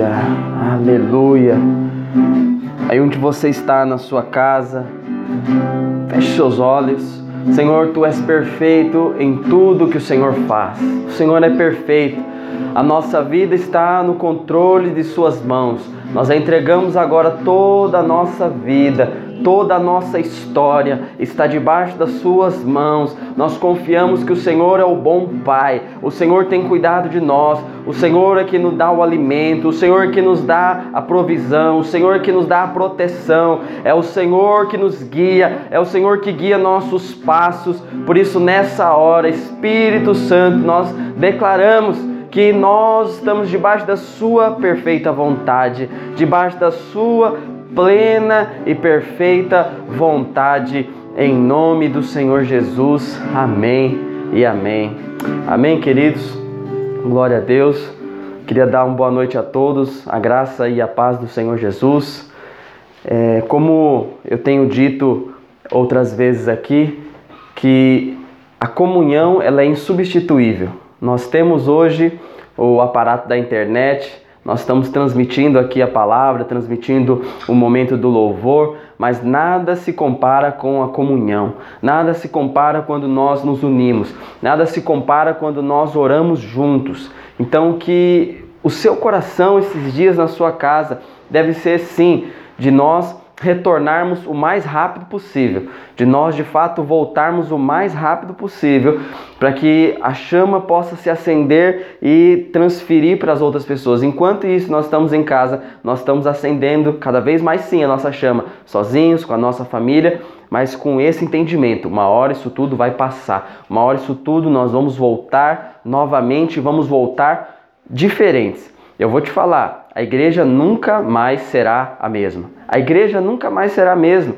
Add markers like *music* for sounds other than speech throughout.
Aleluia, aleluia. Aí onde você está na sua casa, feche seus olhos. Senhor, tu és perfeito em tudo que o Senhor faz. O Senhor é perfeito. A nossa vida está no controle de Suas mãos. Nós entregamos agora toda a nossa vida, toda a nossa história está debaixo das Suas mãos. Nós confiamos que o Senhor é o bom Pai, o Senhor tem cuidado de nós, o Senhor é que nos dá o alimento, o Senhor é que nos dá a provisão, o Senhor é que nos dá a proteção, é o Senhor que nos guia, é o Senhor que guia nossos passos. Por isso, nessa hora, Espírito Santo, nós declaramos que nós estamos debaixo da Sua perfeita vontade, debaixo da Sua plena e perfeita vontade, em nome do Senhor Jesus. Amém e amém. Amém, queridos. Glória a Deus. Queria dar uma boa noite a todos, a graça e a paz do Senhor Jesus. É, como eu tenho dito outras vezes aqui, que a comunhão ela é insubstituível. Nós temos hoje o aparato da internet, nós estamos transmitindo aqui a palavra, transmitindo o momento do louvor, mas nada se compara com a comunhão, nada se compara quando nós nos unimos, nada se compara quando nós oramos juntos. Então, que o seu coração esses dias na sua casa deve ser sim de nós retornarmos o mais rápido possível, de nós de fato voltarmos o mais rápido possível, para que a chama possa se acender e transferir para as outras pessoas. Enquanto isso, nós estamos em casa, nós estamos acendendo cada vez mais sim a nossa chama, sozinhos, com a nossa família, mas com esse entendimento, uma hora isso tudo vai passar, uma hora isso tudo nós vamos voltar novamente, vamos voltar diferentes. Eu vou te falar, a igreja nunca mais será a mesma. A igreja nunca mais será a mesma.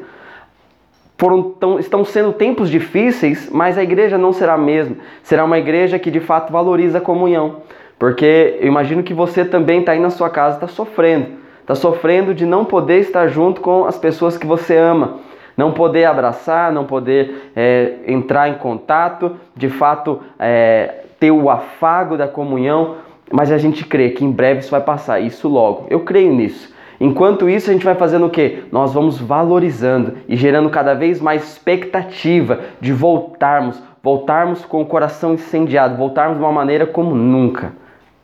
Foram, tão, estão sendo tempos difíceis, mas a igreja não será a mesma. Será uma igreja que de fato valoriza a comunhão. Porque eu imagino que você também está aí na sua casa, está sofrendo. Está sofrendo de não poder estar junto com as pessoas que você ama. Não poder abraçar, não poder é, entrar em contato, de fato é, ter o afago da comunhão mas a gente crê que em breve isso vai passar, isso logo. Eu creio nisso. Enquanto isso, a gente vai fazendo o quê? Nós vamos valorizando e gerando cada vez mais expectativa de voltarmos, voltarmos com o coração incendiado, voltarmos de uma maneira como nunca.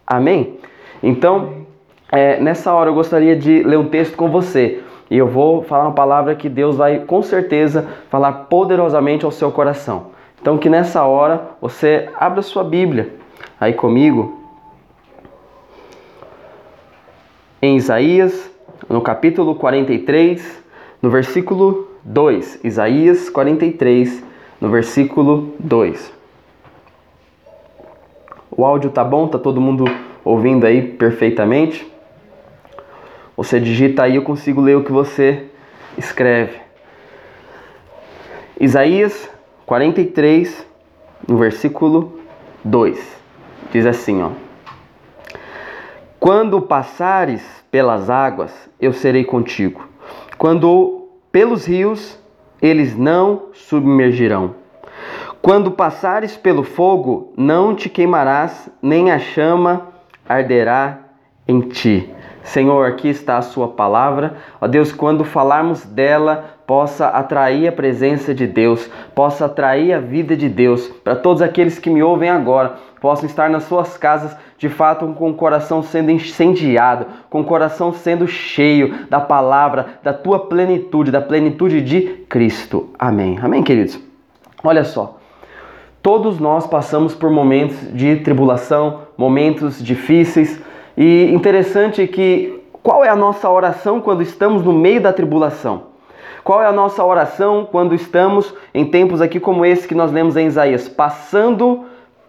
Amém? Então, é, nessa hora eu gostaria de ler um texto com você. E eu vou falar uma palavra que Deus vai com certeza falar poderosamente ao seu coração. Então que nessa hora você abra sua Bíblia aí comigo em Isaías, no capítulo 43, no versículo 2. Isaías 43, no versículo 2. O áudio tá bom? Tá todo mundo ouvindo aí perfeitamente? Você digita aí, eu consigo ler o que você escreve. Isaías 43, no versículo 2. Diz assim, ó: quando passares pelas águas, eu serei contigo. Quando pelos rios, eles não submergirão. Quando passares pelo fogo, não te queimarás, nem a chama arderá em ti. Senhor, aqui está a Sua palavra. Ó Deus, quando falarmos dela, possa atrair a presença de Deus, possa atrair a vida de Deus para todos aqueles que me ouvem agora, possam estar nas suas casas de fato com o coração sendo incendiado, com o coração sendo cheio da palavra, da tua plenitude, da plenitude de Cristo. Amém. Amém, queridos. Olha só. Todos nós passamos por momentos de tribulação, momentos difíceis, e interessante que qual é a nossa oração quando estamos no meio da tribulação? Qual é a nossa oração quando estamos em tempos aqui como esse que nós lemos em Isaías, passando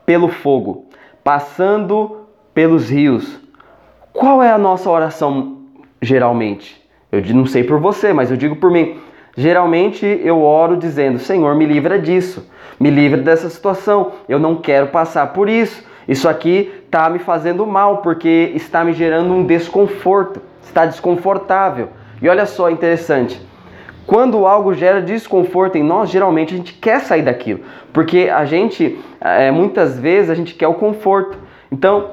pelo fogo, passando pelos rios? Qual é a nossa oração geralmente? Eu não sei por você, mas eu digo por mim. Geralmente eu oro dizendo: Senhor, me livra disso, me livra dessa situação, eu não quero passar por isso. Isso aqui está me fazendo mal porque está me gerando um desconforto, está desconfortável. E olha só, interessante. Quando algo gera desconforto em nós, geralmente a gente quer sair daquilo, porque a gente, é, muitas vezes, a gente quer o conforto. Então,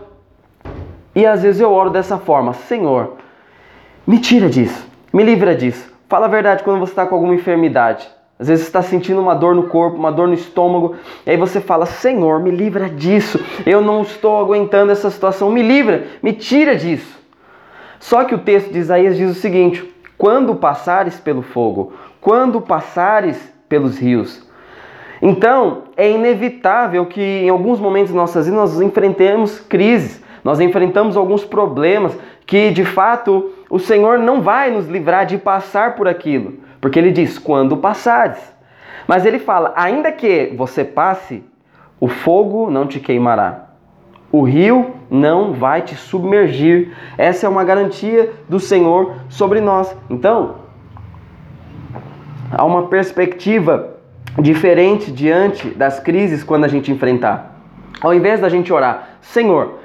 E às vezes eu oro dessa forma: Senhor, me tira disso, me livra disso. Fala a verdade quando você está com alguma enfermidade. Às vezes está sentindo uma dor no corpo, uma dor no estômago, e aí você fala: Senhor, me livra disso. Eu não estou aguentando essa situação, me livra, me tira disso. Só que o texto de Isaías diz o seguinte: quando passares pelo fogo, quando passares pelos rios. Então, é inevitável que em alguns momentos de nossas vidas nós enfrentemos crises, nós enfrentamos alguns problemas que de fato o Senhor não vai nos livrar de passar por aquilo, porque ele diz: quando passares. Mas ele fala: ainda que você passe, o fogo não te queimará. O rio não vai te submergir. Essa é uma garantia do Senhor sobre nós. Então, há uma perspectiva diferente diante das crises quando a gente enfrentar. Ao invés da gente orar, Senhor,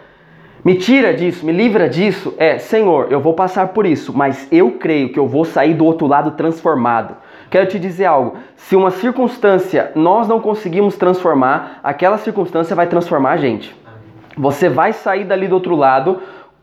me tira disso, me livra disso, é, Senhor, eu vou passar por isso, mas eu creio que eu vou sair do outro lado transformado. Quero te dizer algo: se uma circunstância nós não conseguimos transformar, aquela circunstância vai transformar a gente. Você vai sair dali do outro lado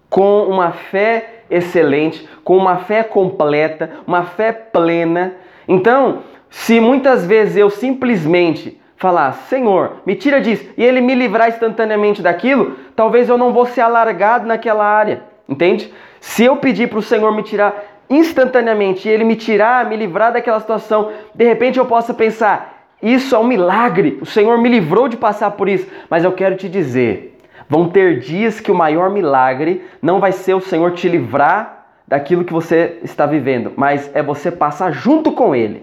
com uma fé excelente, com uma fé completa, uma fé plena. Então, se muitas vezes eu simplesmente falar, Senhor, me tira disso, e Ele me livrar instantaneamente daquilo, talvez eu não vou ser alargado naquela área, entende? Se eu pedir para o Senhor me tirar instantaneamente e Ele me tirar, me livrar daquela situação, de repente eu possa pensar, isso é um milagre, o Senhor me livrou de passar por isso, mas eu quero te dizer, vão ter dias que o maior milagre não vai ser o Senhor te livrar daquilo que você está vivendo, mas é você passar junto com Ele.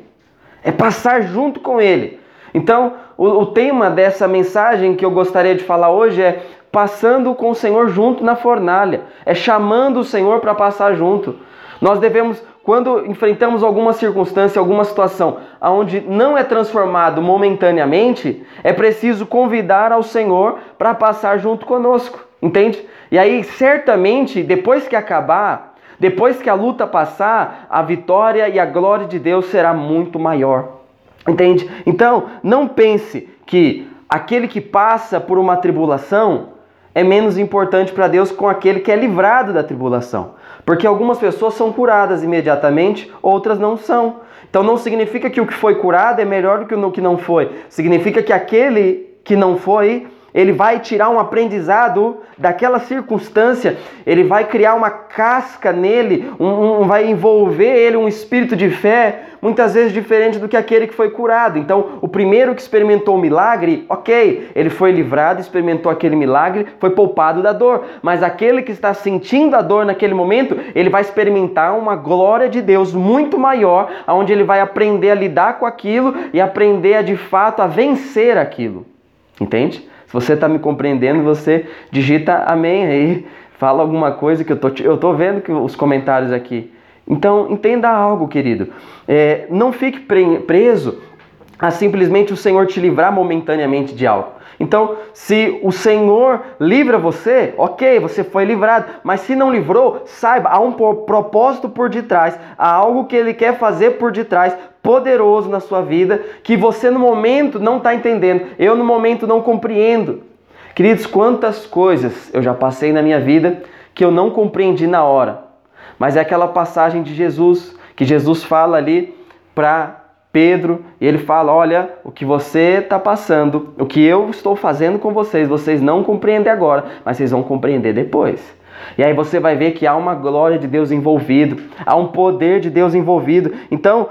É passar junto com Ele. Então, o, o, tema dessa mensagem que eu gostaria de falar hoje é passando com o Senhor junto na fornalha, é chamando o Senhor para passar junto. Nós devemos, quando enfrentamos alguma circunstância, alguma situação onde não é transformado momentaneamente, é preciso convidar ao Senhor para passar junto conosco, entende? E aí, certamente, depois que acabar, depois que a luta passar, a vitória e a glória de Deus será muito maior. Entende? Então, não pense que aquele que passa por uma tribulação é menos importante para Deus com aquele que é livrado da tribulação. Porque algumas pessoas são curadas imediatamente, outras não são. Então não significa que o que foi curado é melhor do que o que não foi. Significa que aquele que não foi ele vai tirar um aprendizado daquela circunstância, ele vai criar uma casca nele, um, um, vai envolver ele um espírito de fé, muitas vezes diferente do que aquele que foi curado. Então, o primeiro que experimentou o milagre, ok, ele foi livrado, experimentou aquele milagre, foi poupado da dor. Mas aquele que está sentindo a dor naquele momento, ele vai experimentar uma glória de Deus muito maior, onde ele vai aprender a lidar com aquilo e aprender a, de fato a vencer aquilo. Entende? Se você está me compreendendo, você digita amém aí, fala alguma coisa que eu tô, eu tô vendo que os comentários aqui. Então entenda algo, querido. É, não fique preso a simplesmente o Senhor te livrar momentaneamente de algo. Então, se o Senhor livra você, ok, você foi livrado. Mas se não livrou, saiba, há um propósito por detrás, há algo que Ele quer fazer por detrás, poderoso na sua vida, que você no momento não está entendendo. Eu no momento não compreendo. Queridos, quantas coisas eu já passei na minha vida que eu não compreendi na hora. Mas é aquela passagem de Jesus, que Jesus fala ali para Pedro, e ele fala: Olha, o que você está passando, o que eu estou fazendo com vocês, vocês não compreendem agora, mas vocês vão compreender depois. E aí você vai ver que há uma glória de Deus envolvido, há um poder de Deus envolvido. Então,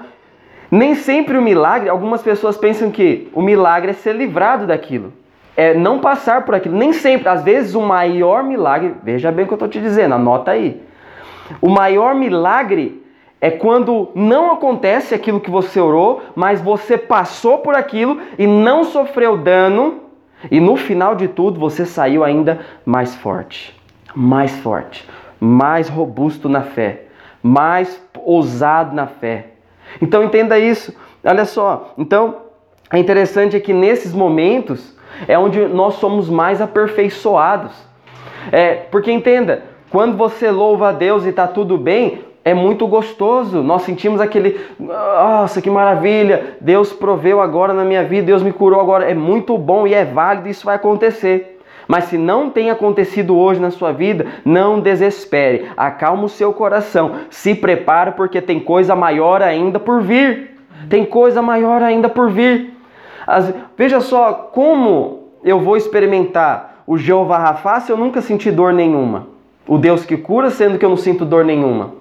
nem sempre o milagre, algumas pessoas pensam que o milagre é ser livrado daquilo, é não passar por aquilo. Nem sempre, às vezes o maior milagre, veja bem o que eu estou te dizendo, anota aí. O maior milagre é quando não acontece aquilo que você orou, mas você passou por aquilo e não sofreu dano, e no final de tudo você saiu ainda mais forte, mais forte, mais robusto na fé, mais ousado na fé. Então entenda isso. Olha só, então é interessante é que nesses momentos é onde nós somos mais aperfeiçoados. É, porque entenda, quando você louva a Deus e está tudo bem, é muito gostoso. Nós sentimos aquele, nossa, que maravilha! Deus proveu agora na minha vida, Deus me curou agora. É muito bom e é válido, isso vai acontecer. Mas se não tem acontecido hoje na sua vida, não desespere. Acalma o seu coração. Se prepare porque tem coisa maior ainda por vir. Tem coisa maior ainda por vir. As, veja só como eu vou experimentar o Jeová Rafa se eu nunca senti dor nenhuma. O Deus que cura, sendo que eu não sinto dor nenhuma.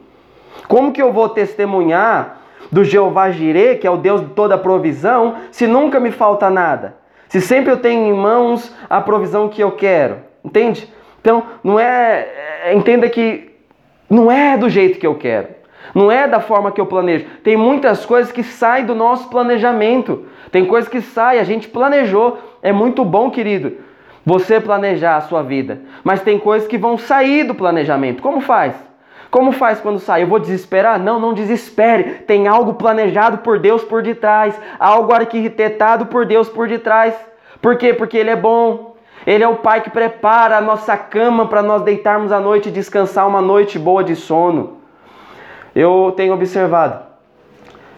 Como que eu vou testemunhar do Jeová Jireh, que é o Deus de toda provisão, se nunca me falta nada? Se sempre eu tenho em mãos a provisão que eu quero, entende? Então, não é, é, entenda que não é do jeito que eu quero. Não é da forma que eu planejo. Tem muitas coisas que saem do nosso planejamento. Tem coisas que saem, a gente planejou. É muito bom, querido, você planejar a sua vida. Mas tem coisas que vão sair do planejamento. Como faz? Como faz quando sai? Eu vou desesperar? Não, não desespere. Tem algo planejado por Deus por detrás, algo arquitetado por Deus por detrás. Por quê? Porque Ele é bom. Ele é o Pai que prepara a nossa cama para nós deitarmos à noite e descansar uma noite boa de sono. Eu tenho observado.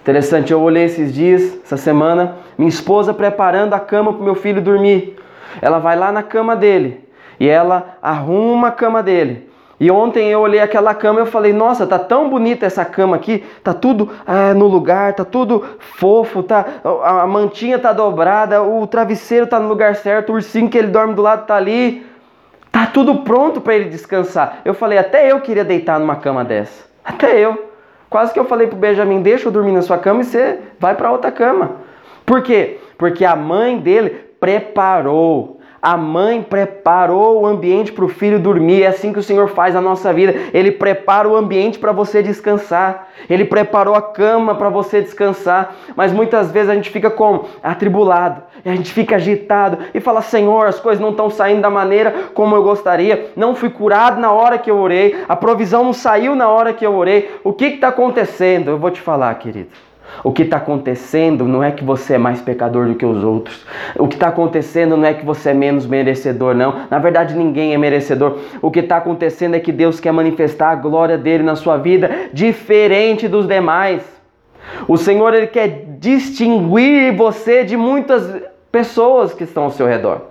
Interessante, eu olhei esses dias, essa semana, minha esposa preparando a cama para meu filho dormir. Ela vai lá na cama dele e ela arruma a cama dele. E ontem eu olhei aquela cama e eu falei, nossa, tá tão bonita essa cama aqui, tá tudo ah, no lugar, tá tudo fofo, tá, a mantinha tá dobrada, o travesseiro tá no lugar certo, o ursinho que ele dorme do lado tá ali, tá tudo pronto para ele descansar. Eu falei, até eu queria deitar numa cama dessa, até eu. Quase que eu falei pro Benjamin, deixa eu dormir na sua cama e você vai para outra cama. Por quê? Porque a mãe dele preparou a mãe preparou o ambiente para o filho dormir. É assim que o Senhor faz a nossa vida. Ele prepara o ambiente para você descansar. Ele preparou a cama para você descansar. Mas muitas vezes a gente fica como? Atribulado. A gente fica agitado e fala: Senhor, as coisas não estão saindo da maneira como eu gostaria. Não fui curado na hora que eu orei. A provisão não saiu na hora que eu orei. O que está acontecendo? Eu vou te falar, querido. O que está acontecendo não é que você é mais pecador do que os outros. O que está acontecendo não é que você é menos merecedor, não. Na verdade, ninguém é merecedor. O que está acontecendo é que Deus quer manifestar a glória dele na sua vida, diferente dos demais. O Senhor ele quer distinguir você de muitas pessoas que estão ao seu redor.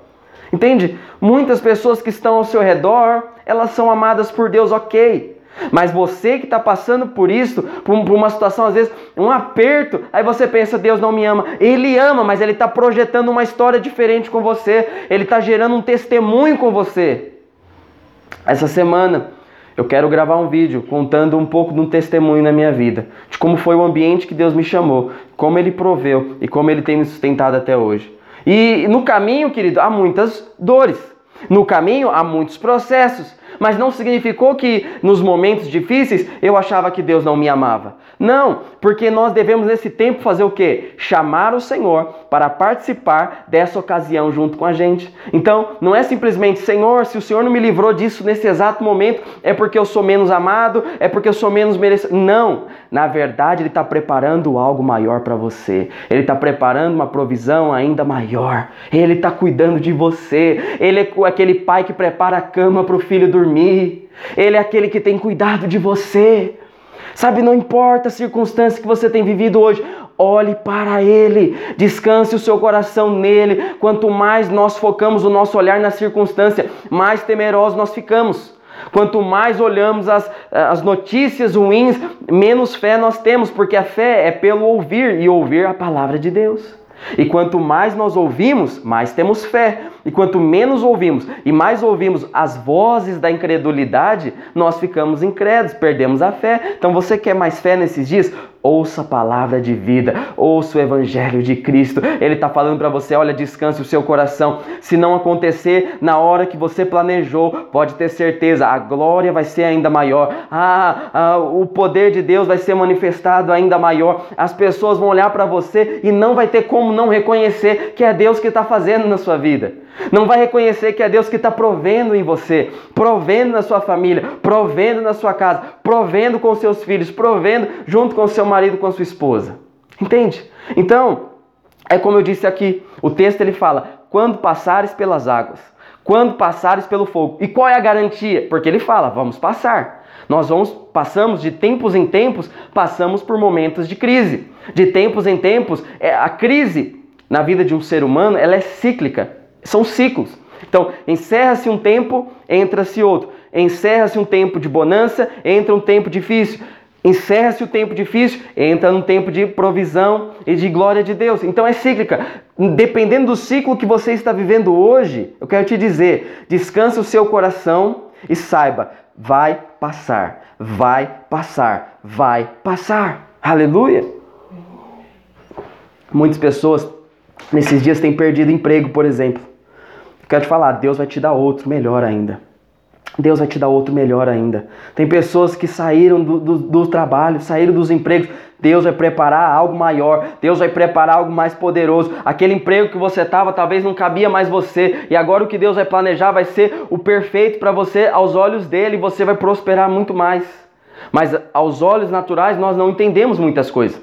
Entende? Muitas pessoas que estão ao seu redor, elas são amadas por Deus, ok. Mas você que está passando por isso, por uma situação, às vezes, um aperto, aí você pensa, Deus não me ama. Ele ama, mas ele está projetando uma história diferente com você. Ele está gerando um testemunho com você. Essa semana eu quero gravar um vídeo contando um pouco de um testemunho na minha vida, de como foi o ambiente que Deus me chamou, como Ele proveu e como Ele tem me sustentado até hoje. E no caminho, querido, há muitas dores. No caminho há muitos processos mas não significou que nos momentos difíceis eu achava que Deus não me amava. Não, porque nós devemos nesse tempo fazer o quê? Chamar o Senhor para participar dessa ocasião junto com a gente. Então, não é simplesmente, Senhor, se o Senhor não me livrou disso nesse exato momento, é porque eu sou menos amado, é porque eu sou menos merecido. Não, na verdade, Ele está preparando algo maior para você. Ele está preparando uma provisão ainda maior. Ele está cuidando de você. Ele é aquele pai que prepara a cama para o filho dormir. Ele é aquele que tem cuidado de você. Sabe, não importa a circunstância que você tem vivido hoje, olhe para Ele, descanse o seu coração nele. Quanto mais nós focamos o nosso olhar na circunstância, mais temerosos nós ficamos. Quanto mais olhamos as, as notícias ruins, menos fé nós temos, porque a fé é pelo ouvir e ouvir a palavra de Deus. E quanto mais nós ouvimos, mais temos fé. E quanto menos ouvimos e mais ouvimos as vozes da incredulidade, nós ficamos incrédulos, perdemos a fé. Então você quer mais fé nesses dias? Ouça a palavra de vida, ouça o evangelho de Cristo. Ele está falando para você: olha, descanse o seu coração. Se não acontecer na hora que você planejou, pode ter certeza, a glória vai ser ainda maior. Ah, ah o poder de Deus vai ser manifestado ainda maior. As pessoas vão olhar para você e não vai ter como não reconhecer que é Deus que está fazendo na sua vida. Não vai reconhecer que é Deus que está provendo em você, provendo na sua família, provendo na sua casa, provendo com seus filhos, provendo junto com seu marido, com sua esposa. Entende? Então, é como eu disse aqui, o texto ele fala: quando passares pelas águas, quando passares pelo fogo. E qual é a garantia? Porque ele fala: vamos passar. Nós vamos passamos de tempos em tempos, passamos por momentos de crise. De tempos em tempos, é, a crise na vida de um ser humano, ela é cíclica. São ciclos. Então, encerra-se um tempo, entra-se outro. Encerra-se um tempo de bonança, entra um tempo difícil. Encerra-se o tempo difícil, entra num tempo de provisão e de glória de Deus. Então é cíclica. Dependendo do ciclo que você está vivendo hoje, eu quero te dizer: descanse o seu coração e saiba, vai passar, vai passar, vai passar. Aleluia! Muitas pessoas nesses dias têm perdido emprego, por exemplo. Quero te falar, Deus vai te dar outro melhor ainda. Deus vai te dar outro melhor ainda. Tem pessoas que saíram do, do, do, trabalho, saíram dos empregos. Deus vai preparar algo maior. Deus vai preparar algo mais poderoso. Aquele emprego que você estava talvez não cabia mais você. E agora o que Deus vai planejar vai ser o perfeito para você aos olhos dele. Você vai prosperar muito mais. Mas aos olhos naturais nós não entendemos muitas coisas.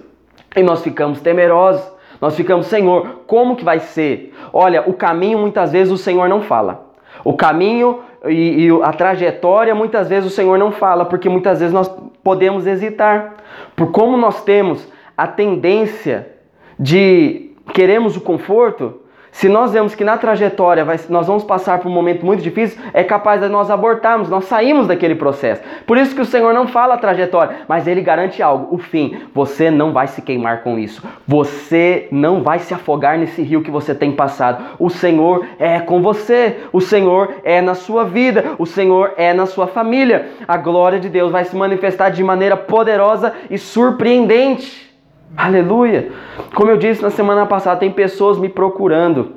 E nós ficamos temerosos. Nós ficamos, Senhor, como que vai ser? Olha, o caminho muitas vezes o Senhor não fala. O caminho e, e, a trajetória, muitas vezes o Senhor não fala, porque muitas vezes nós podemos hesitar. Por como nós temos a tendência de queremos o conforto, se nós vemos que na trajetória vai, nós vamos passar por um momento muito difícil, é capaz de nós abortarmos, nós saímos daquele processo. Por isso que o Senhor não fala a trajetória, mas Ele garante algo: o fim. Você não vai se queimar com isso. Você não vai se afogar nesse rio que você tem passado. O Senhor é com você. O Senhor é na sua vida. O Senhor é na sua família. A glória de Deus vai se manifestar de maneira poderosa e surpreendente. Aleluia! Como eu disse na semana passada, tem pessoas me procurando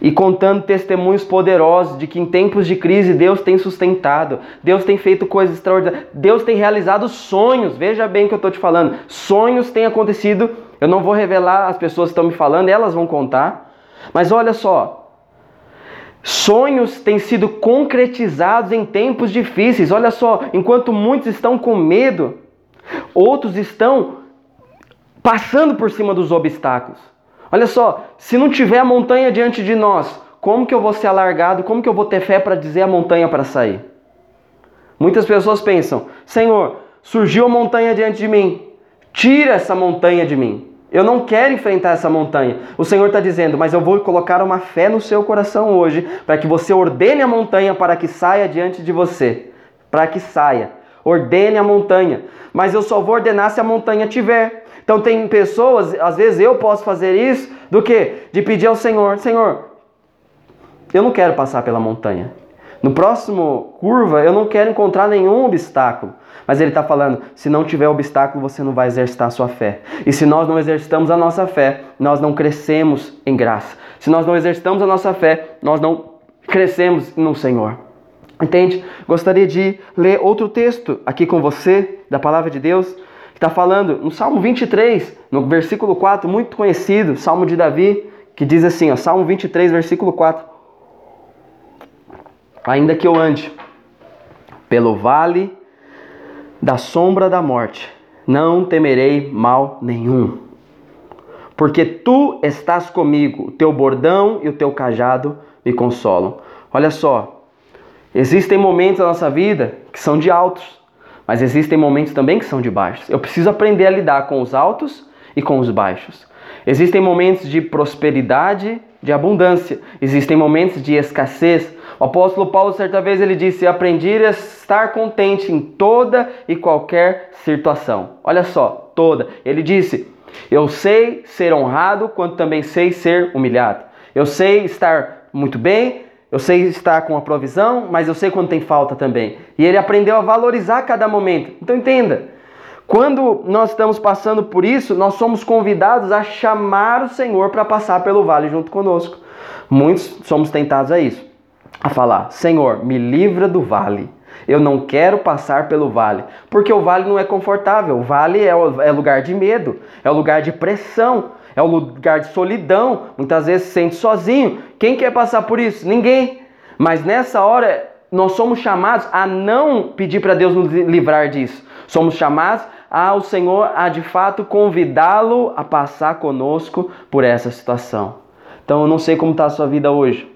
e contando testemunhos poderosos de que em tempos de crise Deus tem sustentado, Deus tem feito coisas extraordinárias, Deus tem realizado sonhos. Veja bem o que eu estou te falando. Sonhos têm acontecido. Eu não vou revelar, as pessoas estão me falando, elas vão contar. Mas olha só, Sonhos têm sido concretizados em tempos difíceis. Olha só, enquanto muitos estão com medo, outros estão passando por cima dos obstáculos. Olha só, se não tiver a montanha diante de nós, como que eu vou ser alargado? Como que eu vou ter fé para dizer a montanha para sair? Muitas pessoas pensam: Senhor, surgiu a montanha diante de mim, tira essa montanha de mim. Eu não quero enfrentar essa montanha. O Senhor está dizendo, mas eu vou colocar uma fé no seu coração hoje, para que você ordene a montanha para que saia diante de você. Para que saia. Ordene a montanha. Mas eu só vou ordenar se a montanha tiver. Então tem pessoas, às vezes eu posso fazer isso, do que? De pedir ao Senhor, Senhor, eu não quero passar pela montanha. No próximo curva, eu não quero encontrar nenhum obstáculo. Mas ele está falando: se não tiver obstáculo, você não vai exercitar a sua fé. E se nós não exercitamos a nossa fé, nós não crescemos em graça. Se nós não exercitamos a nossa fé, nós não crescemos no Senhor. Entende? Gostaria de ler outro texto aqui com você, da palavra de Deus, que está falando no Salmo 23, no versículo 4, muito conhecido, Salmo de Davi, que diz assim, ó, Salmo 23, versículo 4. Ainda que eu ande pelo vale da sombra da morte, não temerei mal nenhum. Porque tu estás comigo, o teu bordão e o teu cajado me consolam. Olha só, existem momentos da nossa vida que são de altos, mas existem momentos também que são de baixos. Eu preciso aprender a lidar com os altos e com os baixos. Existem momentos de prosperidade, de abundância. Existem momentos de escassez. O apóstolo Paulo, certa vez, ele disse: Aprendi a estar contente em toda e qualquer situação. Olha só, toda. Ele disse: Eu sei ser honrado, quanto também sei ser humilhado. Eu sei estar muito bem, eu sei estar com a provisão, mas eu sei quando tem falta também. E ele aprendeu a valorizar cada momento. Então entenda, quando nós estamos passando por isso, nós somos convidados a chamar o Senhor para passar pelo vale junto conosco. Muitos somos tentados a isso, a falar: Senhor, me livra do vale. Eu não quero passar pelo vale, porque o vale não é confortável. O vale é, é lugar de medo, é lugar de pressão, é um lugar de solidão, muitas vezes se sente sozinho. Quem quer passar por isso? Ninguém. Mas nessa hora nós somos chamados a não pedir para Deus nos livrar disso. Somos chamados ao Senhor a de fato convidá-lo a passar conosco por essa situação. Então eu não sei como está a sua vida hoje.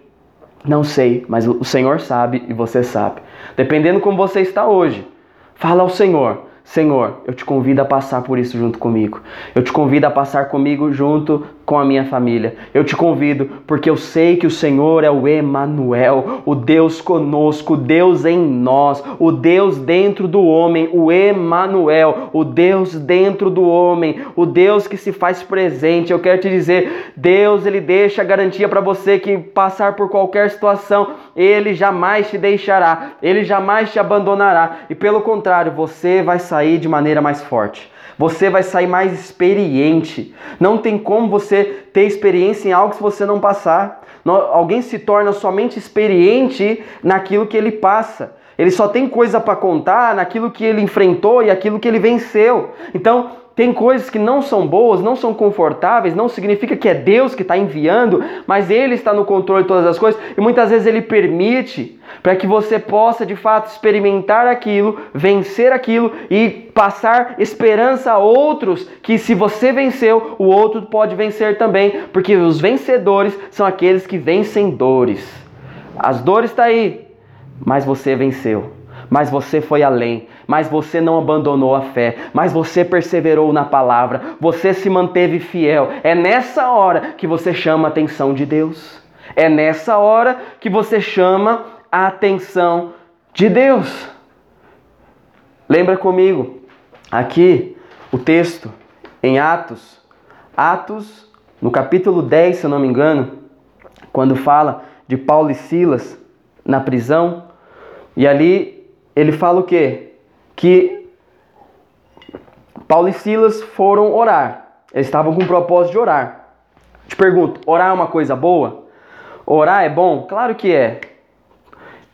Não sei, mas o Senhor sabe e você sabe. Dependendo como você está hoje, fala ao Senhor. Senhor, eu te convido a passar por isso junto comigo. Eu te convido a passar comigo junto com a minha família. Eu te convido porque eu sei que o Senhor é o Emanuel, o Deus conosco, o Deus em nós, o Deus dentro do homem, o Emanuel, o Deus dentro do homem, o Deus que se faz presente. Eu quero te dizer, Deus ele deixa a garantia para você que passar por qualquer situação, ele jamais te deixará, ele jamais te abandonará e pelo contrário, você vai sair de maneira mais forte. Você vai sair mais experiente. Não tem como você ter experiência em algo se você não passar. Alguém se torna somente experiente naquilo que ele passa. Ele só tem coisa para contar naquilo que ele enfrentou e aquilo que ele venceu. Então, tem coisas que não são boas, não são confortáveis, não significa que é Deus que está enviando, mas Ele está no controle de todas as coisas e muitas vezes Ele permite para que você possa de fato experimentar aquilo, vencer aquilo e passar esperança a outros que se você venceu, o outro pode vencer também, porque os vencedores são aqueles que vencem dores. As dores estão tá aí, mas você venceu mas você foi além, mas você não abandonou a fé, mas você perseverou na palavra, você se manteve fiel. É nessa hora que você chama a atenção de Deus. É nessa hora que você chama a atenção de Deus. Lembra comigo, aqui o texto em Atos, Atos, no capítulo 10, se eu não me engano, quando fala de Paulo e Silas na prisão, e ali ele fala o quê? Que Paulo e Silas foram orar. Eles estavam com o propósito de orar. Te pergunto, orar é uma coisa boa? Orar é bom? Claro que é.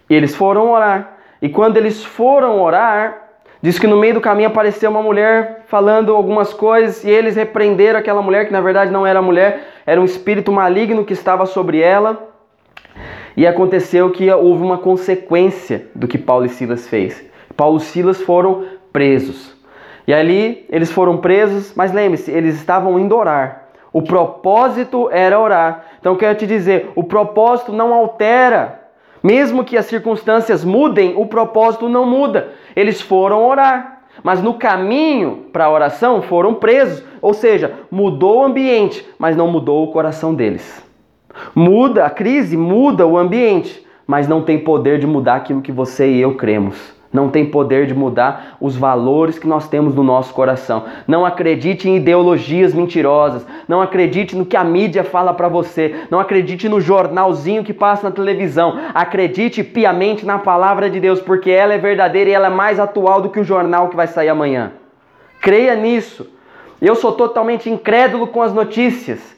Eles foram orar. E quando eles foram orar, diz que no meio do caminho apareceu uma mulher falando algumas coisas e eles repreenderam aquela mulher, que na verdade não era mulher, era um espírito maligno que estava sobre ela. E aconteceu que houve uma consequência do que Paulo e Silas fez. Paulo e Silas foram presos. E ali eles foram presos, mas lembre-se, eles estavam indo orar. O propósito era orar. Então quero te dizer, o propósito não altera. Mesmo que as circunstâncias mudem, o propósito não muda. Eles foram orar. Mas no caminho para a oração foram presos, ou seja, mudou o ambiente, mas não mudou o coração deles. Muda, a crise muda o ambiente, mas não tem poder de mudar aquilo que você e eu cremos. Não tem poder de mudar os valores que nós temos no nosso coração. Não acredite em ideologias mentirosas. Não acredite no que a mídia fala para você. Não acredite no jornalzinho que passa na televisão. Acredite piamente na palavra de Deus, porque ela é verdadeira e ela é mais atual do que o jornal que vai sair amanhã. Creia nisso. Eu sou totalmente incrédulo com as notícias.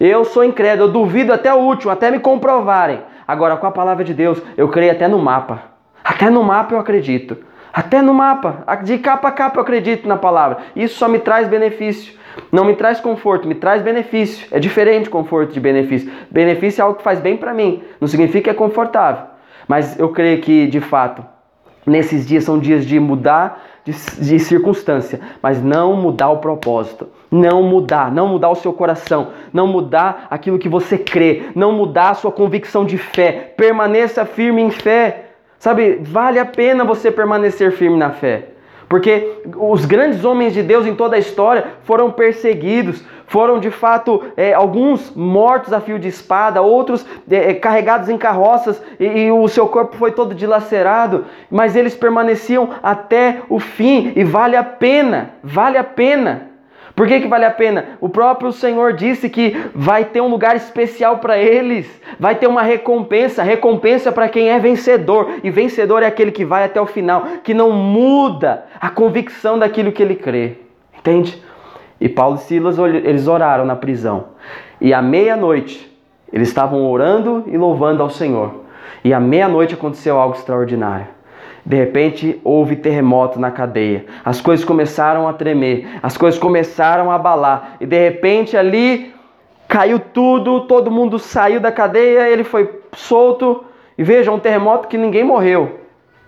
Eu sou incrédulo, eu duvido até o último, até me comprovarem. Agora, com a palavra de Deus, eu creio até no mapa. Até no mapa eu acredito. Até no mapa, de capa a capa eu acredito na palavra. Isso só me traz benefício. Não me traz conforto, me traz benefício. É diferente conforto de benefício. Benefício é algo que faz bem para mim, não significa que é confortável. Mas eu creio que, de fato, nesses dias são dias de mudar de, de circunstância, mas não mudar o propósito não mudar, não mudar o seu coração, não mudar aquilo que você crê, não mudar a sua convicção de fé. Permaneça firme em fé. Sabe, vale a pena você permanecer firme na fé. Porque os grandes homens de Deus em toda a história foram perseguidos, foram de fato é, alguns mortos a fio de espada, outros é, é carregados em carroças e, e, o seu corpo foi todo dilacerado, mas eles permaneciam até o fim e vale a pena, vale a pena por que, que vale a pena? O próprio Senhor disse que vai ter um lugar especial para eles, vai ter uma recompensa, recompensa para quem é vencedor, e vencedor é aquele que vai até o final, que não muda a convicção daquilo que ele crê. Entende? E Paulo e Silas, eles oraram na prisão. E à meia-noite, eles estavam orando e louvando ao Senhor. E à meia-noite aconteceu algo extraordinário. De repente houve terremoto na cadeia. As coisas começaram a tremer, as coisas começaram a abalar. E de repente ali caiu tudo, todo mundo saiu da cadeia, ele foi solto. E veja, um terremoto que ninguém morreu.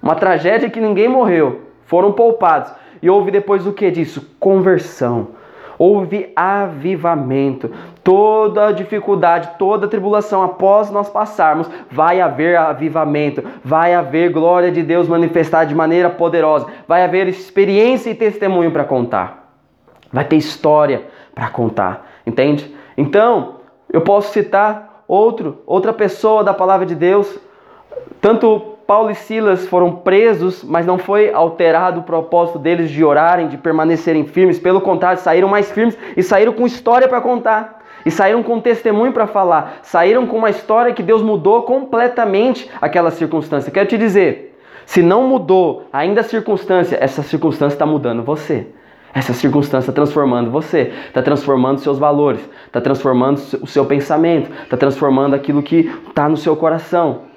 Uma tragédia que ninguém morreu. Foram poupados. E houve depois o que disso? Conversão houve avivamento. Toda dificuldade, toda tribulação após nós passarmos, vai haver avivamento, vai haver glória de Deus manifestada de maneira poderosa, vai haver experiência e testemunho para contar, vai ter história para contar, entende? Então, eu posso citar outro, outra pessoa da palavra de Deus. Tanto Paulo e Silas foram presos, mas não foi alterado o propósito deles de orarem, de permanecerem firmes. Pelo contrário, saíram mais firmes e saíram com história para contar. E saíram com testemunho para falar. Saíram com uma história que Deus mudou completamente aquela circunstância. Quero te dizer, se não mudou ainda a circunstância, essa circunstância está mudando você. Essa circunstância está transformando você, está transformando seus valores, está transformando o seu pensamento, está transformando aquilo que está no seu coração.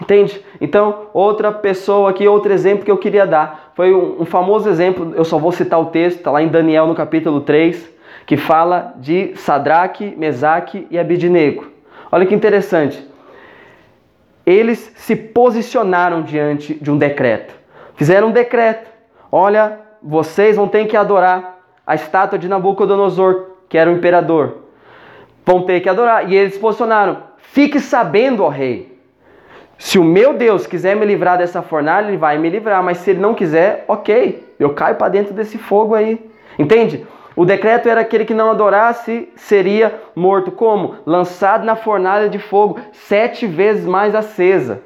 Entende? Então, outra pessoa aqui, outro exemplo que eu queria dar, foi um, um famoso exemplo, eu só vou citar o texto, está lá em Daniel no capítulo 3, que fala de Sadraque, Mesaque e Abidinego. Olha que interessante. Eles se posicionaram diante de um decreto. Fizeram um decreto. Olha, vocês vão ter que adorar a estátua de Nabucodonosor, que era o imperador. Vão ter que adorar. E eles se posicionaram. Fique sabendo, ó rei. Se o meu Deus quiser me livrar dessa fornalha, ele vai me livrar. Mas se ele não quiser, ok. Eu caio para dentro desse fogo aí. Entende? O decreto era aquele que não adorasse seria morto. Como? Lançado na fornalha de fogo, sete vezes mais acesa.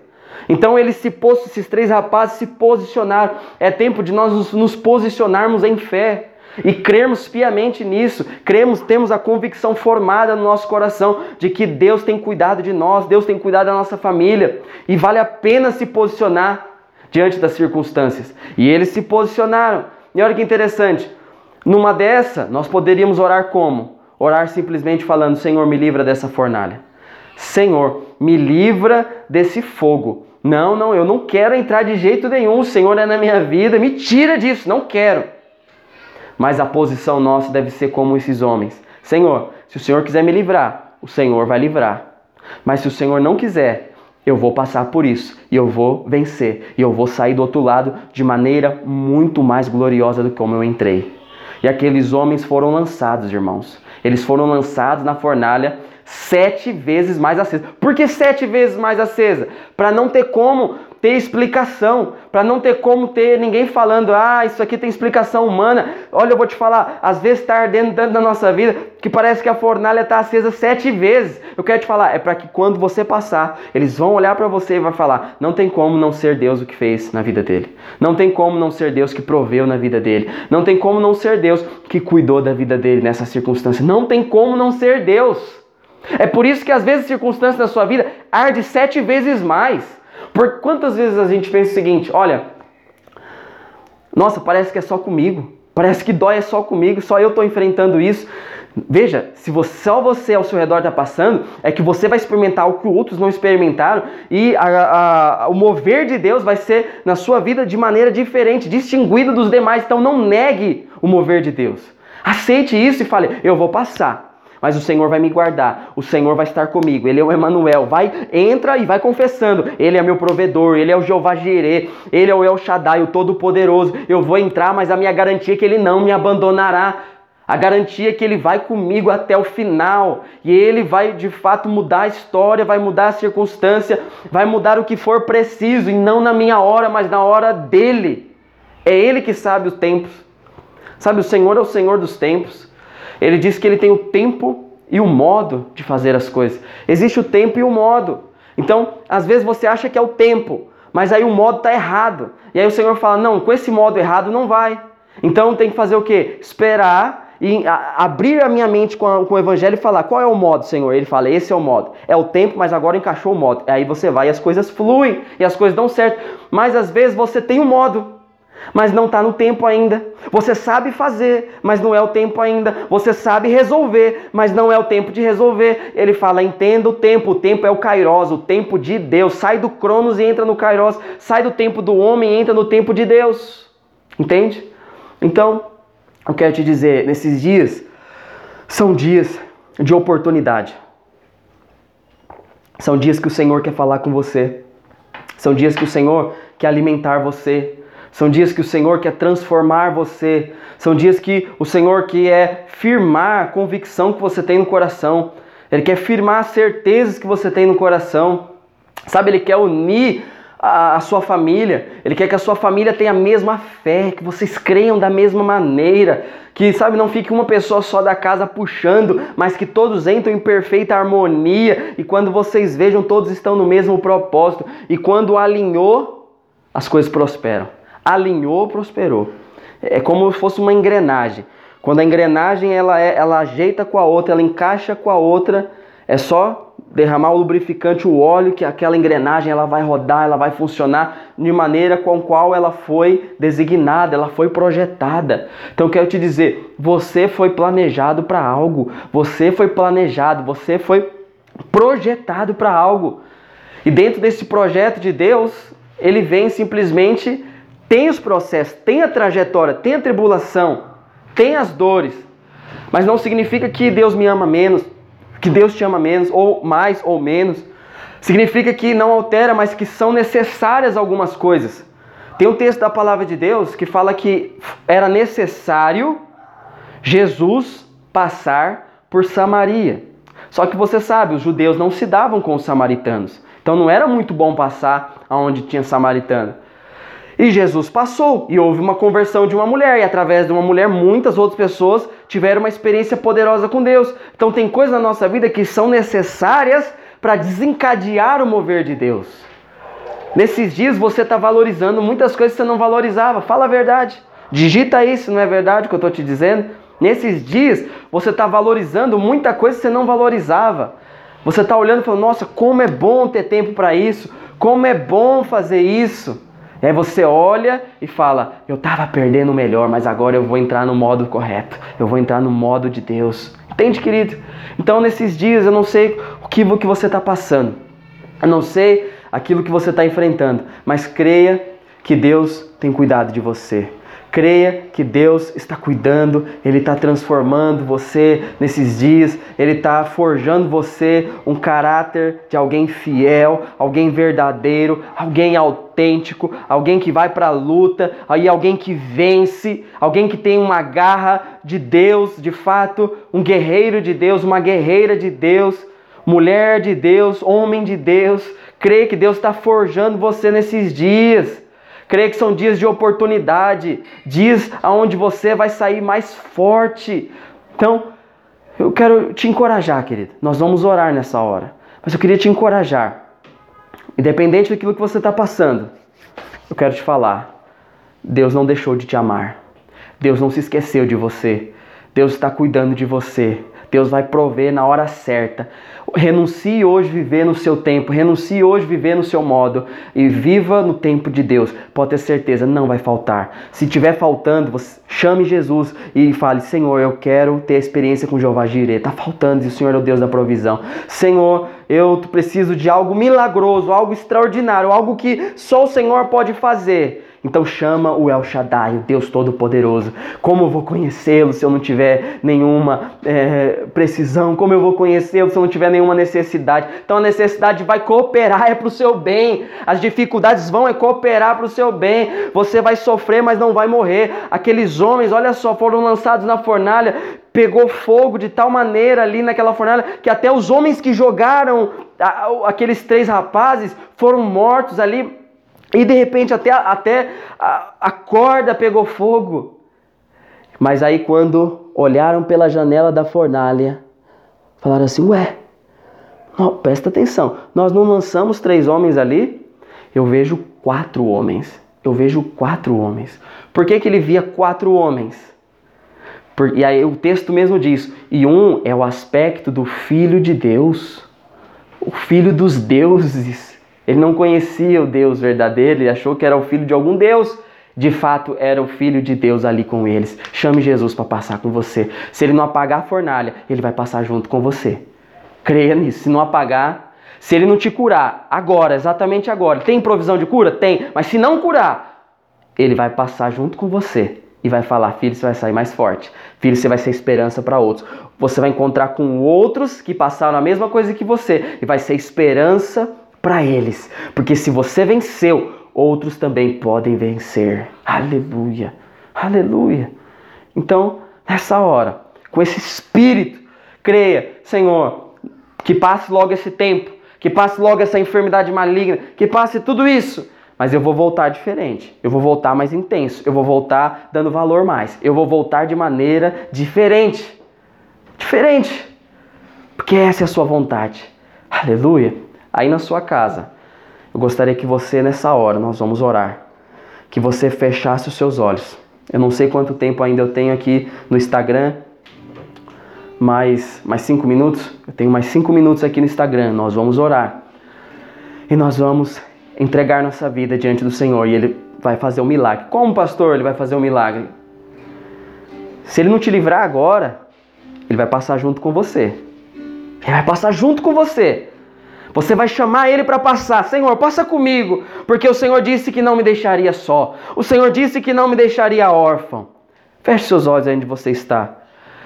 Então eles se esses três rapazes se posicionaram. É tempo de nós nos posicionarmos em fé e crermos piamente nisso. Cremos, temos a convicção formada no nosso coração de que Deus tem cuidado de nós, Deus tem cuidado da nossa família e vale a pena se posicionar diante das circunstâncias. E eles se posicionaram. E olha que interessante. Numa dessa, nós poderíamos orar como? Orar simplesmente falando: Senhor, me livra dessa fornalha. Senhor, me livra desse fogo. Não, não, eu não quero entrar de jeito nenhum. O Senhor é na minha vida, me tira disso, não quero. Mas a posição nossa deve ser como esses homens: Senhor, se o Senhor quiser me livrar, o Senhor vai livrar. Mas se o Senhor não quiser, eu vou passar por isso e eu vou vencer e eu vou sair do outro lado de maneira muito mais gloriosa do que como eu entrei. E aqueles homens foram lançados, irmãos. Eles foram lançados na fornalha sete vezes mais acesa. Por que sete vezes mais acesa? Para não ter como ter explicação, para não ter como ter ninguém falando, ah, isso aqui tem explicação humana. Olha, eu vou te falar, às vezes está ardendo tanto na nossa vida que parece que a fornalha está acesa sete vezes. Eu quero te falar, é para que quando você passar, eles vão olhar para você e vai falar, não tem como não ser Deus o que fez na vida dele. Não tem como não ser Deus que proveu na vida dele. Não tem como não ser Deus que cuidou da vida dele nessa circunstância. Não tem como não ser Deus. É por isso que às vezes a circunstância da sua vida arde sete vezes mais. Por quantas vezes a gente pensa o seguinte: olha, nossa, parece que é só comigo, parece que dói é só comigo, só eu estou enfrentando isso. Veja, se você, só você ao seu redor está passando, é que você vai experimentar o que outros não experimentaram e a, a, o mover de Deus vai ser na sua vida de maneira diferente, distinguido dos demais. Então não negue o mover de Deus. Aceite isso e fale: eu vou passar. Mas o Senhor vai me guardar, o Senhor vai estar comigo, Ele é o Emanuel. Vai, entra e vai confessando. Ele é meu provedor, Ele é o Jeová Jireh, Ele é o El Shaddai, o Todo-Poderoso. Eu vou entrar, mas a minha garantia é que Ele não me abandonará. A garantia é que Ele vai comigo até o final. E Ele vai de fato mudar a história, vai mudar a circunstância, vai mudar o que for preciso, e não na minha hora, mas na hora dele. É Ele que sabe os tempos. Sabe, o Senhor é o Senhor dos tempos. Ele diz que ele tem o tempo e o modo de fazer as coisas. Existe o tempo e o modo. Então, às vezes você acha que é o tempo, mas aí o modo está errado. E aí o Senhor fala: não, com esse modo errado não vai. Então tem que fazer o quê? Esperar e abrir a minha mente com, a, com, o evangelho e falar: qual é o modo, Senhor? Ele fala: esse é o modo. É o tempo, mas agora encaixou o modo. Aí você vai e as coisas fluem e as coisas dão certo. Mas às vezes você tem um modo mas não está no tempo ainda. Você sabe fazer, mas não é o tempo ainda. Você sabe resolver, mas não é o tempo de resolver. Ele fala: entenda o tempo. O tempo é o Kairos, o tempo de Deus. Sai do Cronos e entra no Kairos. Sai do tempo do homem e entra no tempo de Deus. Entende? Então, eu quero te dizer: nesses dias, são dias de oportunidade. São dias que o Senhor quer falar com você. São dias que o Senhor quer alimentar você. São dias que o Senhor quer transformar você. São dias que o Senhor quer firmar a convicção que você tem no coração. Ele quer firmar as certezas que você tem no coração. Sabe, ele quer unir a, a, sua família, Ele quer que a sua família tenha a mesma fé, que vocês creiam da mesma maneira, que, sabe, não fique uma pessoa só da casa puxando, mas que todos entrem em perfeita harmonia e quando vocês vejam, todos estão no mesmo propósito e quando alinhou, as coisas prosperam. Alinhou, prosperou. É como se fosse uma engrenagem. Quando a engrenagem ela, é, ela ajeita com a outra, ela encaixa com a outra, é só derramar o lubrificante, o óleo, que aquela engrenagem ela vai rodar, ela vai funcionar de maneira com qual ela foi designada, ela foi projetada. Então quero te dizer, você foi planejado para algo, você foi planejado, você foi projetado para algo. E dentro desse projeto de Deus, ele vem simplesmente tem os processos, tem a trajetória, tem a tribulação, tem as dores. Mas não significa que Deus me ama menos, que Deus te ama menos, ou mais ou menos. Significa que não altera, mas que são necessárias algumas coisas. Tem um texto da palavra de Deus que fala que era necessário Jesus passar por Samaria. Só que você sabe, os judeus não se davam com os samaritanos. Então não era muito bom passar aonde tinha samaritano. E Jesus passou e houve uma conversão de uma mulher, e através de uma mulher, muitas outras pessoas tiveram uma experiência poderosa com Deus. Então, tem coisas na nossa vida que são necessárias para desencadear o mover de Deus. Nesses dias você está valorizando muitas coisas que você não valorizava. Fala a verdade. Digita isso, não é verdade o que eu estou te dizendo? Nesses dias você está valorizando muita coisa que você não valorizava. Você está olhando e falando: Nossa, como é bom ter tempo para isso, como é bom fazer isso. E aí você olha e fala: Eu estava perdendo o melhor, mas agora eu vou entrar no modo correto. Eu vou entrar no modo de Deus. Entende, querido? Então, nesses dias, eu não sei o que, o que você está passando. Eu não sei aquilo que você está enfrentando. Mas creia que Deus tem cuidado de você. Creia que Deus está cuidando, Ele está transformando você nesses dias, Ele está forjando você um caráter de alguém fiel, alguém verdadeiro, alguém autêntico, alguém que vai para a luta, aí alguém que vence, alguém que tem uma garra de Deus, de fato, um guerreiro de Deus, uma guerreira de Deus, mulher de Deus, homem de Deus. Creia que Deus está forjando você nesses dias. Creio que são dias de oportunidade, dias onde você vai sair mais forte. Então, eu quero te encorajar, querido. Nós vamos orar nessa hora. Mas eu queria te encorajar. Independente daquilo que você está passando, eu quero te falar. Deus não deixou de te amar. Deus não se esqueceu de você. Deus está cuidando de você. Deus vai prover na hora certa. Renuncie hoje viver no seu tempo, renuncie hoje viver no seu modo e viva no tempo de Deus. Pode ter certeza, não vai faltar. Se tiver faltando, você chame Jesus e fale: Senhor, eu quero ter experiência com Jeová Jireh. Está faltando e o Senhor é o Deus da provisão. Senhor, eu preciso de algo milagroso, algo extraordinário, algo que só o Senhor pode fazer. Então chama o El Shaddai, o Deus Todo-Poderoso. Como eu vou conhecê-lo se eu não tiver nenhuma é, precisão? Como eu vou conhecê-lo se eu não tiver nenhuma necessidade? Então a necessidade vai cooperar, é para o seu bem. As dificuldades vão é cooperar para o seu bem. Você vai sofrer, mas não vai morrer. Aqueles homens, olha só, foram lançados na fornalha, pegou fogo de tal maneira ali naquela fornalha que até os homens que jogaram aqueles três rapazes foram mortos ali e de repente até, até a, a corda pegou fogo. Mas aí quando olharam pela janela da fornalha, falaram assim: Ué, não, presta atenção, nós não lançamos três homens ali? Eu vejo quatro homens. Eu vejo quatro homens. Por que, que ele via quatro homens? Por, e aí o texto mesmo diz: e um é o aspecto do Filho de Deus, o Filho dos deuses. Ele não conhecia o Deus verdadeiro, ele achou que era o filho de algum Deus. De fato, era o filho de Deus ali com eles. Chame Jesus para passar com você. Se ele não apagar a fornalha, ele vai passar junto com você. Creia nisso. Se não apagar, se ele não te curar agora, exatamente agora, tem provisão de cura? Tem. Mas se não curar, ele vai passar junto com você e vai falar: Filho, você vai sair mais forte. Filho, você vai ser esperança para outros. Você vai encontrar com outros que passaram a mesma coisa que você e vai ser esperança para eles, porque se você venceu, outros também podem vencer. Aleluia, aleluia. Então, nessa hora, com esse espírito, creia, Senhor, que passe logo esse tempo, que passe logo essa enfermidade maligna, que passe tudo isso. Mas eu vou voltar diferente, eu vou voltar mais intenso, eu vou voltar dando valor mais, eu vou voltar de maneira diferente. Diferente. Porque essa é a sua vontade. Aleluia. Aí na sua casa, eu gostaria que você, nessa hora, nós vamos orar, que você fechasse os seus olhos. Eu não sei quanto tempo ainda eu tenho aqui no Instagram, mais, mais cinco minutos. Eu tenho mais cinco minutos aqui no Instagram. Nós vamos orar. E nós vamos entregar nossa vida diante do Senhor. E Ele vai fazer um milagre. Como, pastor, Ele vai fazer um milagre? Se Ele não te livrar agora, Ele vai passar junto com você. Ele vai passar junto com você. Você vai chamar ele para passar. Senhor, passa comigo, porque o Senhor disse que não me deixaria só. O Senhor disse que não me deixaria órfão. Feche seus olhos onde você está.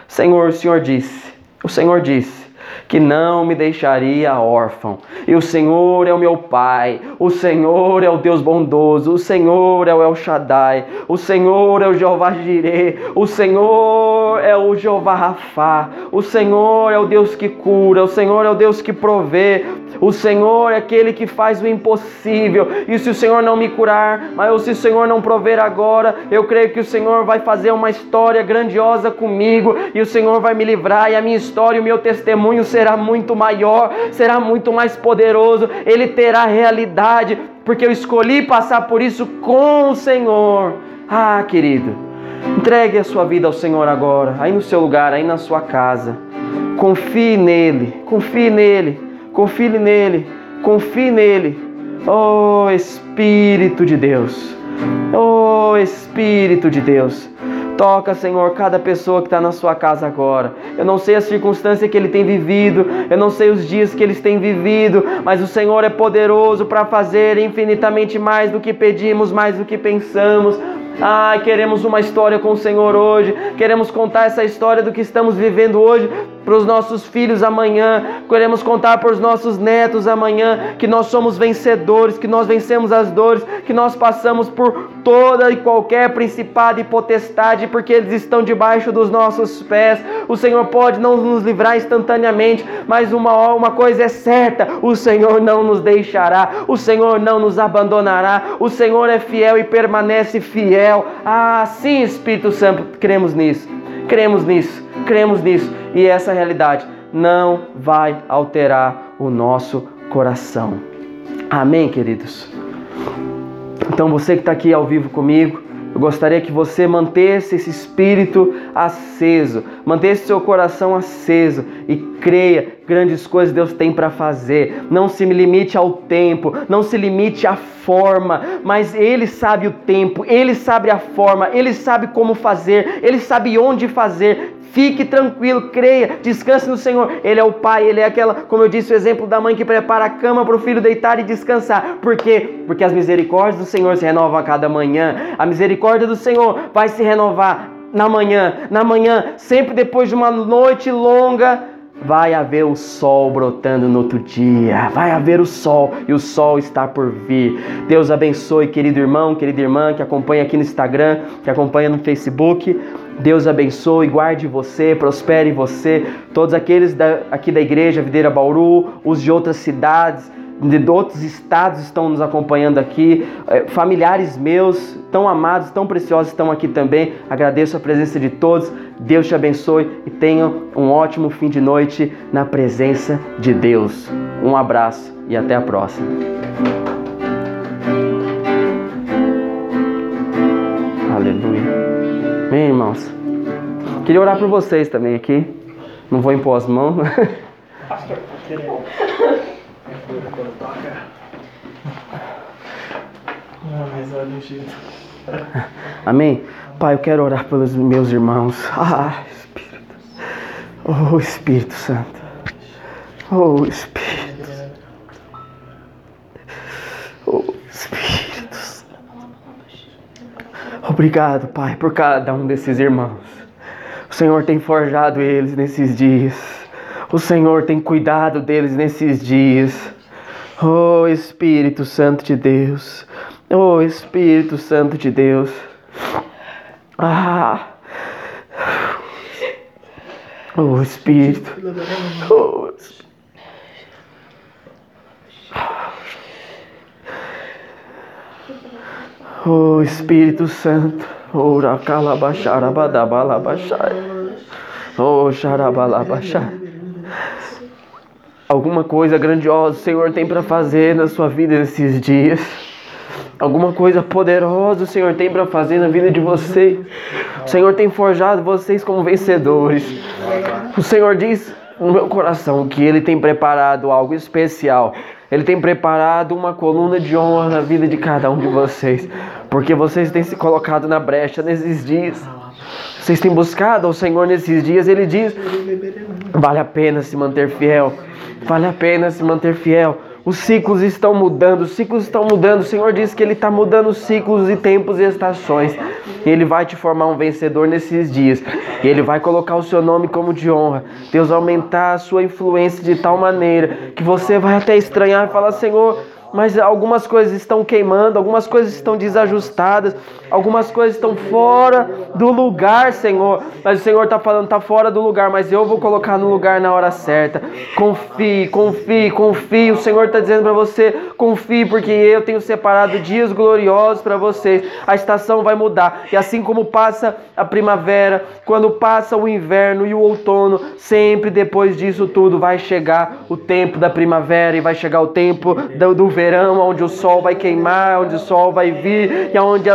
Senhor, o Senhor disse, o Senhor disse que não me deixaria órfão. E o Senhor é o meu Pai, o Senhor é o Deus bondoso, o Senhor é o El Shaddai, o Senhor é o Jeová Jireh, o Senhor é o Jeová Rafá, o Senhor é o Deus que cura, o Senhor é o Deus que provê, o Senhor é aquele que faz o impossível. E se o Senhor não me curar, mas se o Senhor não prover agora, eu creio que o Senhor vai fazer uma história grandiosa comigo e o Senhor vai me livrar e a minha história, o meu testemunho será muito maior, será muito mais poderoso. Ele terá realidade, porque eu escolhi passar por isso com o Senhor. Ah, querido, entregue a sua vida ao Senhor agora, aí no seu lugar, aí na sua casa. Confie nele, confie nele. Confie nele, confie nele. Oh Espírito de Deus, oh Espírito de Deus. Toca, Senhor, cada pessoa que está na sua casa agora. Eu não sei a circunstância que ele tem vivido, eu não sei os dias que eles têm vivido, mas o Senhor é poderoso para fazer infinitamente mais do que pedimos, mais do que pensamos. Ai, queremos uma história com o Senhor hoje, queremos contar essa história do que estamos vivendo hoje para os nossos filhos amanhã, queremos contar para os nossos netos amanhã que nós somos vencedores, que nós vencemos as dores, que nós passamos por toda e qualquer principado e potestade, porque eles estão debaixo dos nossos pés. O Senhor pode não nos livrar instantaneamente, mas uma, uma coisa é certa: o Senhor não nos deixará, o Senhor não nos abandonará, o Senhor é fiel e permanece fiel. Ah, sim, Espírito Santo, cremos nisso, cremos nisso, cremos nisso, e essa realidade não vai alterar o nosso coração. Amém, queridos? Então, você que está aqui ao vivo comigo, eu gostaria que você mantesse esse espírito aceso, mantesse seu coração aceso e creia grandes coisas Deus tem para fazer. Não se limite ao tempo, não se limite à forma, mas Ele sabe o tempo, Ele sabe a forma, Ele sabe como fazer, Ele sabe onde fazer. Fique tranquilo, creia, descanse no Senhor. Ele é o Pai, Ele é aquela, como eu disse, o exemplo da mãe que prepara a cama para o filho deitar e descansar. Por quê? Porque as misericórdias do Senhor se renovam a cada manhã. A misericórdia do Senhor vai se renovar na manhã, na manhã, sempre depois de uma noite longa vai haver o sol brotando no outro dia, vai haver o sol e o sol está por vir. Deus abençoe, querido irmão, querida irmã que acompanha aqui no Instagram, que acompanha no Facebook. Deus abençoe, guarde você, prospere você, todos aqueles da, aqui da igreja Videira Bauru, os de outras cidades de outros estados estão nos acompanhando aqui, é, familiares meus, tão amados, tão preciosos, estão aqui também. Agradeço a presença de todos. Deus te abençoe e tenha um ótimo fim de noite na presença de Deus. Um abraço e até a próxima. Bem, irmãos. Queria orar por vocês também aqui. Não vou impor as mãos. *laughs* Amém? Pai, eu quero orar pelos meus irmãos. Ah, Espírito. Oh, Espírito Santo. Oh, Espírito. Oh, Espírito. Obrigado, Pai, por cada um desses irmãos. O Senhor tem forjado eles nesses dias. O Senhor tem cuidado deles nesses dias. Oh Espírito Santo de Deus. Oh Espírito Santo de Deus. Ah. Oh Espírito. Oh, Oh Espírito Santo. Ora calabacharabadabalabachai. Oh xarabalabachai. Alguma coisa grandiosa o Senhor tem para fazer na sua vida nesses dias. Alguma coisa poderosa o Senhor tem para fazer na vida de vocês. O Senhor tem forjado vocês como vencedores. O Senhor diz no meu coração que Ele tem preparado algo especial. Ele tem preparado uma coluna de honra na vida de cada um de vocês. Porque vocês têm se colocado na brecha nesses dias. Vocês têm buscado ao Senhor nesses dias. Ele diz: vale a pena se manter fiel. Vale a pena se manter fiel. Os ciclos estão mudando, os ciclos estão mudando. O Senhor diz que Ele está mudando ciclos e tempos e estações. E Ele vai te formar um vencedor nesses dias. E Ele vai colocar o seu nome como de honra. Deus vai aumentar a sua influência de tal maneira que você vai até estranhar e falar: Senhor, mas algumas coisas estão queimando, algumas coisas estão desajustadas, algumas coisas estão fora do lugar, Senhor. Mas o Senhor está falando, está fora do lugar, mas eu vou colocar no lugar na hora certa. Confie, confie, confie. O Senhor está dizendo para você, confie, porque eu tenho separado dias gloriosos para vocês. A estação vai mudar. E assim como passa a primavera, quando passa o inverno e o outono, sempre depois disso tudo vai chegar o tempo da primavera e vai chegar o tempo do, do verão onde o sol vai queimar, onde o sol vai vir e onde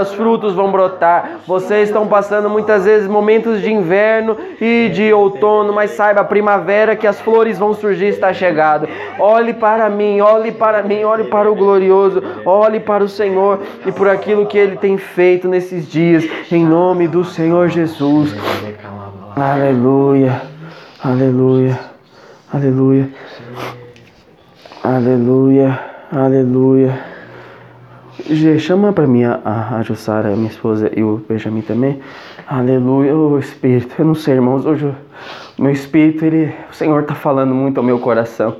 os frutos vão brotar. Vocês estão passando muitas vezes momentos de inverno e de outono, mas saiba, primavera que as flores vão surgir está chegado. Olhe para mim, olhe para mim, olhe para o glorioso, olhe para o Senhor e por aquilo que ele tem feito nesses dias, em nome do Senhor Jesus. Aleluia, aleluia, aleluia, aleluia. Aleluia. Chama para mim a, a Jussara, minha esposa, e o Benjamin também. Aleluia, oh, Espírito. Eu não sei, irmãos, hoje o meu Espírito, ele, o Senhor está falando muito ao meu coração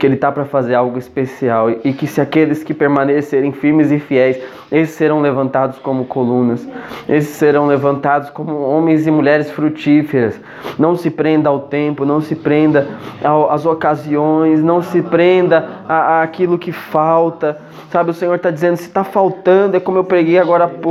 que Ele está para fazer algo especial e que se aqueles que permanecerem firmes e fiéis, esses serão levantados como colunas, esses serão levantados como homens e mulheres frutíferas. Não se prenda ao tempo, não se prenda às ocasiões, não se prenda àquilo que falta. Sabe, o Senhor está dizendo: se está faltando, é como eu preguei agora há pouco.